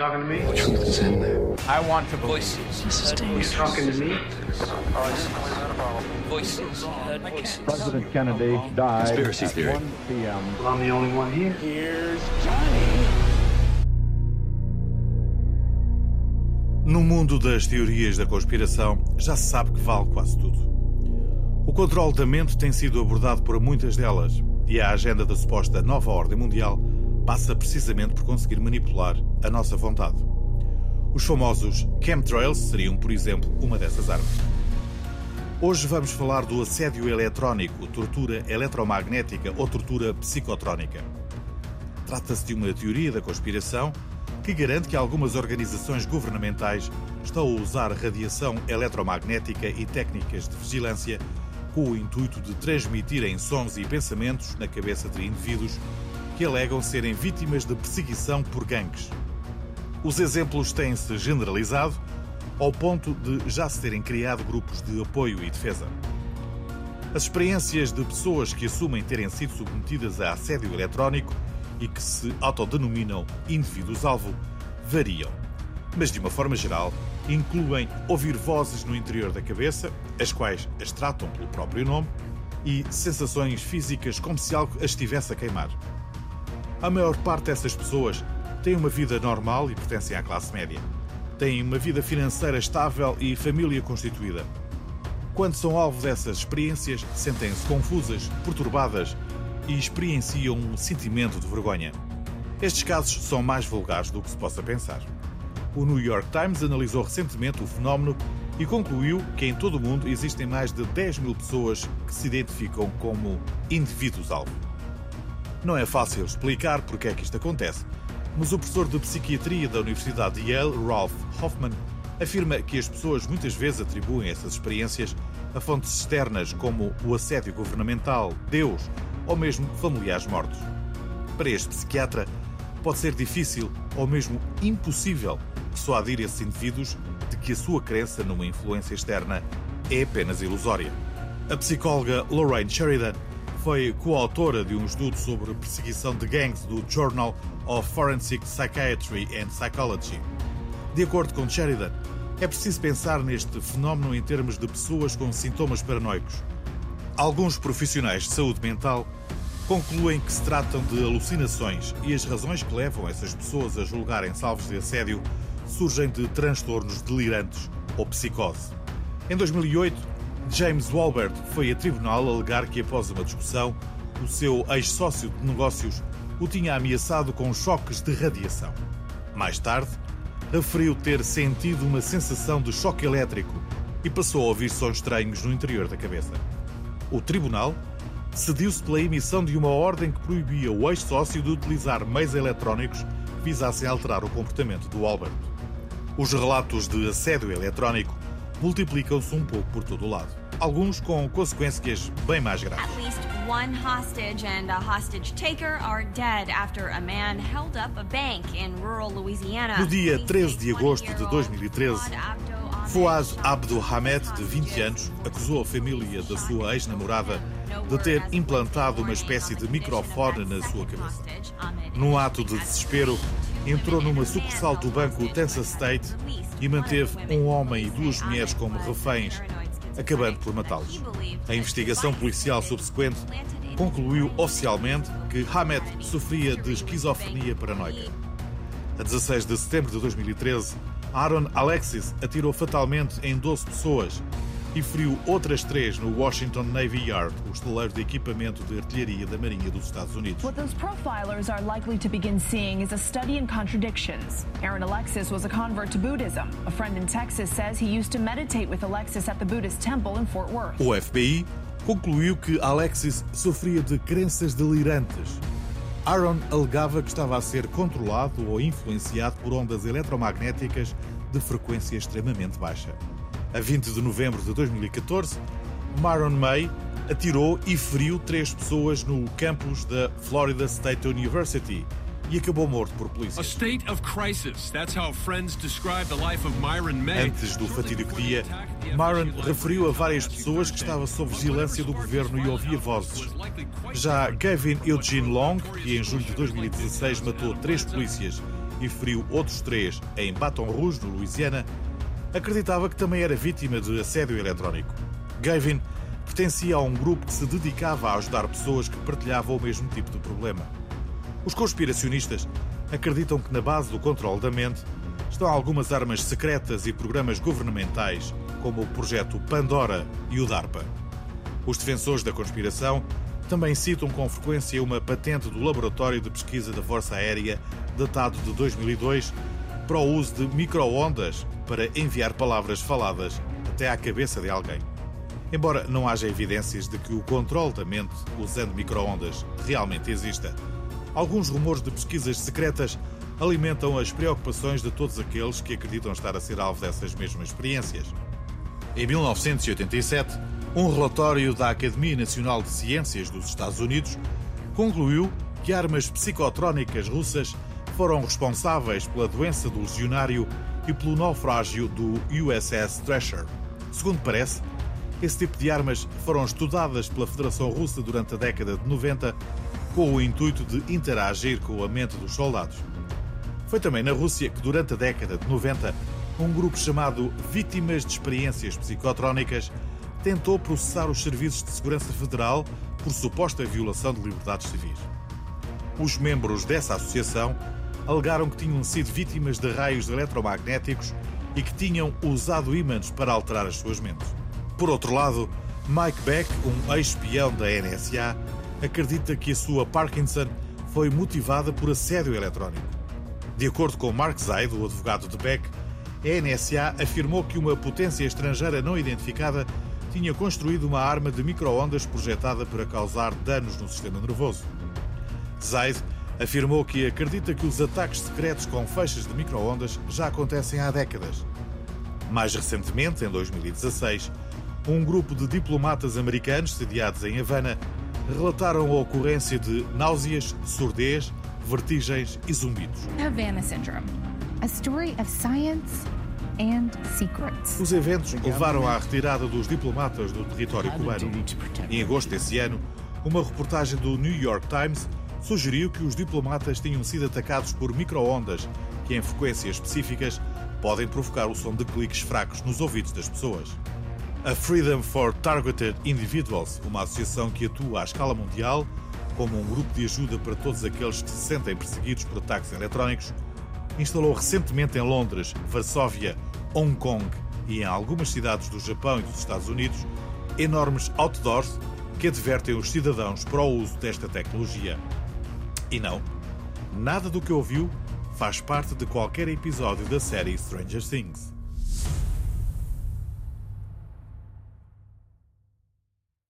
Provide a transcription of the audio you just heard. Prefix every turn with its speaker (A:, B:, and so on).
A: talking to me?
B: The truth is in there.
C: I want to believe.
D: This is
A: You
D: dangerous.
A: talking to me?
C: Voices. Voices.
E: President Kennedy died
B: Conspiracy
E: at
B: theory.
E: 1 p.m.
A: Well, I'm the only one here.
C: Here's Johnny.
F: No mundo das teorias da conspiração, já se sabe que vale quase tudo. O controle da mente tem sido abordado por muitas delas, e a agenda da suposta nova ordem mundial passa precisamente por conseguir manipular a nossa vontade. Os famosos chemtrails seriam, por exemplo, uma dessas armas. Hoje vamos falar do assédio eletrónico, tortura eletromagnética ou tortura psicotrónica. Trata-se de uma teoria da conspiração que garante que algumas organizações governamentais estão a usar radiação eletromagnética e técnicas de vigilância com o intuito de transmitirem sons e pensamentos na cabeça de indivíduos que alegam serem vítimas de perseguição por gangues. Os exemplos têm-se generalizado ao ponto de já se terem criado grupos de apoio e defesa. As experiências de pessoas que assumem terem sido submetidas a assédio eletrónico e que se autodenominam indivíduos-alvo variam, mas de uma forma geral incluem ouvir vozes no interior da cabeça, as quais as tratam pelo próprio nome, e sensações físicas como se algo as estivesse a queimar. A maior parte dessas pessoas tem uma vida normal e pertencem à classe média. Têm uma vida financeira estável e família constituída. Quando são alvo dessas experiências, sentem-se confusas, perturbadas e experienciam um sentimento de vergonha. Estes casos são mais vulgares do que se possa pensar. O New York Times analisou recentemente o fenómeno e concluiu que em todo o mundo existem mais de 10 mil pessoas que se identificam como indivíduos-alvo. Não é fácil explicar porque é que isto acontece, mas o professor de psiquiatria da Universidade de Yale, Ralph Hoffman, afirma que as pessoas muitas vezes atribuem essas experiências a fontes externas como o assédio governamental, Deus ou mesmo familiares mortos. Para este psiquiatra, pode ser difícil ou mesmo impossível persuadir esses indivíduos de que a sua crença numa influência externa é apenas ilusória. A psicóloga Lorraine Sheridan foi coautora de um estudo sobre perseguição de gangues do Journal of Forensic Psychiatry and Psychology. De acordo com Sheridan, é preciso pensar neste fenómeno em termos de pessoas com sintomas paranoicos. Alguns profissionais de saúde mental concluem que se tratam de alucinações e as razões que levam essas pessoas a julgarem-se alvos de assédio surgem de transtornos delirantes ou psicose. Em 2008, James Walbert foi a tribunal alegar que, após uma discussão, o seu ex-sócio de negócios o tinha ameaçado com choques de radiação. Mais tarde, referiu ter sentido uma sensação de choque elétrico e passou a ouvir sons estranhos no interior da cabeça. O tribunal decidiu-se pela emissão de uma ordem que proibia o ex-sócio de utilizar meios eletrónicos que visassem alterar o comportamento do Albert. Os relatos de assédio eletrónico multiplicam-se um pouco por todo o lado, alguns com consequências bem mais graves.
G: At least one hostage and a hostage taker are dead after a man held up a bank in rural Louisiana.
F: No dia
G: Police
F: 13
G: say
F: de agosto de
G: 20-year-old
F: 2013,
G: Fuad Abdo Ahmed
F: Fouad
G: shot
F: Abdulhamed, de 20
G: hostages.
F: anos, acusou a família da sua ex-namorada de ter implantado uma espécie de microfone na sua cabeça. Num ato de desespero, entrou numa sucursal do banco Texas State e manteve um homem e duas mulheres como reféns, acabando por matá-los. A investigação policial subsequente concluiu oficialmente que Hamed sofria de esquizofrenia paranoica. A 16 de setembro de 2013, Aaron Alexis atirou fatalmente em 12 pessoas e feriu outras três no Washington Navy Yard, o estaleiro de equipamento de artilharia da Marinha dos Estados Unidos.
H: What those profilers are likely to begin seeing is a study in contradictions. Aaron Alexis was a convert to Buddhism. A friend in Texas says he used to meditate with Alexis at the Buddhist temple in Fort Worth.
F: O FBI concluiu que Alexis sofria de crenças delirantes. Aaron alegava que estava a ser controlado ou influenciado por ondas eletromagnéticas de frequência extremamente baixa. A 20 de novembro de 2014, Myron May atirou e feriu três pessoas no campus da Florida State University e acabou morto por polícia. Antes do fatídico dia, Myron referiu a várias pessoas que estava sob vigilância do governo e ouvia vozes. Já Gavin Eugene Long, que em julho de 2016 matou três polícias e feriu outros três em Baton Rouge, no Louisiana, acreditava que também era vítima de assédio eletrónico. Gavin pertencia a um grupo que se dedicava a ajudar pessoas que partilhavam o mesmo tipo de problema. Os conspiracionistas acreditam que na base do controle da mente estão algumas armas secretas e programas governamentais, como o projeto Pandora e o DARPA. Os defensores da conspiração também citam com frequência uma patente do Laboratório de Pesquisa da Força Aérea, datado de 2002, para o uso de microondas para enviar palavras faladas até à cabeça de alguém. Embora não haja evidências de que o controle da mente usando microondas realmente exista, alguns rumores de pesquisas secretas alimentam as preocupações de todos aqueles que acreditam estar a ser alvo dessas mesmas experiências. Em 1987, um relatório da Academia Nacional de Ciências dos Estados Unidos concluiu que armas psicotrónicas russas foram responsáveis pela doença do legionário e pelo naufrágio do USS Thrasher. Segundo parece, esse tipo de armas foram estudadas pela Federação Russa durante a década de 90 com o intuito de interagir com a mente dos soldados. Foi também na Rússia que, durante a década de 90, um grupo chamado Vítimas de Experiências Psicotrónicas tentou processar os serviços de segurança federal por suposta violação de liberdades civis. Os membros dessa associação alegaram que tinham sido vítimas de raios eletromagnéticos e que tinham usado ímãs para alterar as suas mentes. Por outro lado, Mike Beck, um ex-espião da NSA, acredita que a sua Parkinson foi motivada por assédio eletrónico. De acordo com Mark Zaid, o advogado de Beck, a NSA afirmou que uma potência estrangeira não identificada tinha construído uma arma de microondas projetada para causar danos no sistema nervoso. Zaid afirmou que acredita que os ataques secretos com feixes de microondas já acontecem há décadas. Mais recentemente, em 2016, um grupo de diplomatas americanos sediados em Havana relataram a ocorrência de náuseas, surdez, vertigens e zumbidos.
A: Havana Syndrome, a story of science and secrets.
F: Os eventos levaram à retirada dos diplomatas do território cubano. Em agosto desse ano, uma reportagem do New York Times sugeriu que os diplomatas tinham sido atacados por microondas que, em frequências específicas, podem provocar o som de cliques fracos nos ouvidos das pessoas. A Freedom for Targeted Individuals, uma associação que atua à escala mundial como um grupo de ajuda para todos aqueles que se sentem perseguidos por ataques eletrónicos, instalou recentemente em Londres, Varsóvia, Hong Kong e em algumas cidades do Japão e dos Estados Unidos enormes outdoors que advertem os cidadãos para o uso desta tecnologia. E não, nada do que ouviu faz parte de qualquer episódio da série Stranger Things.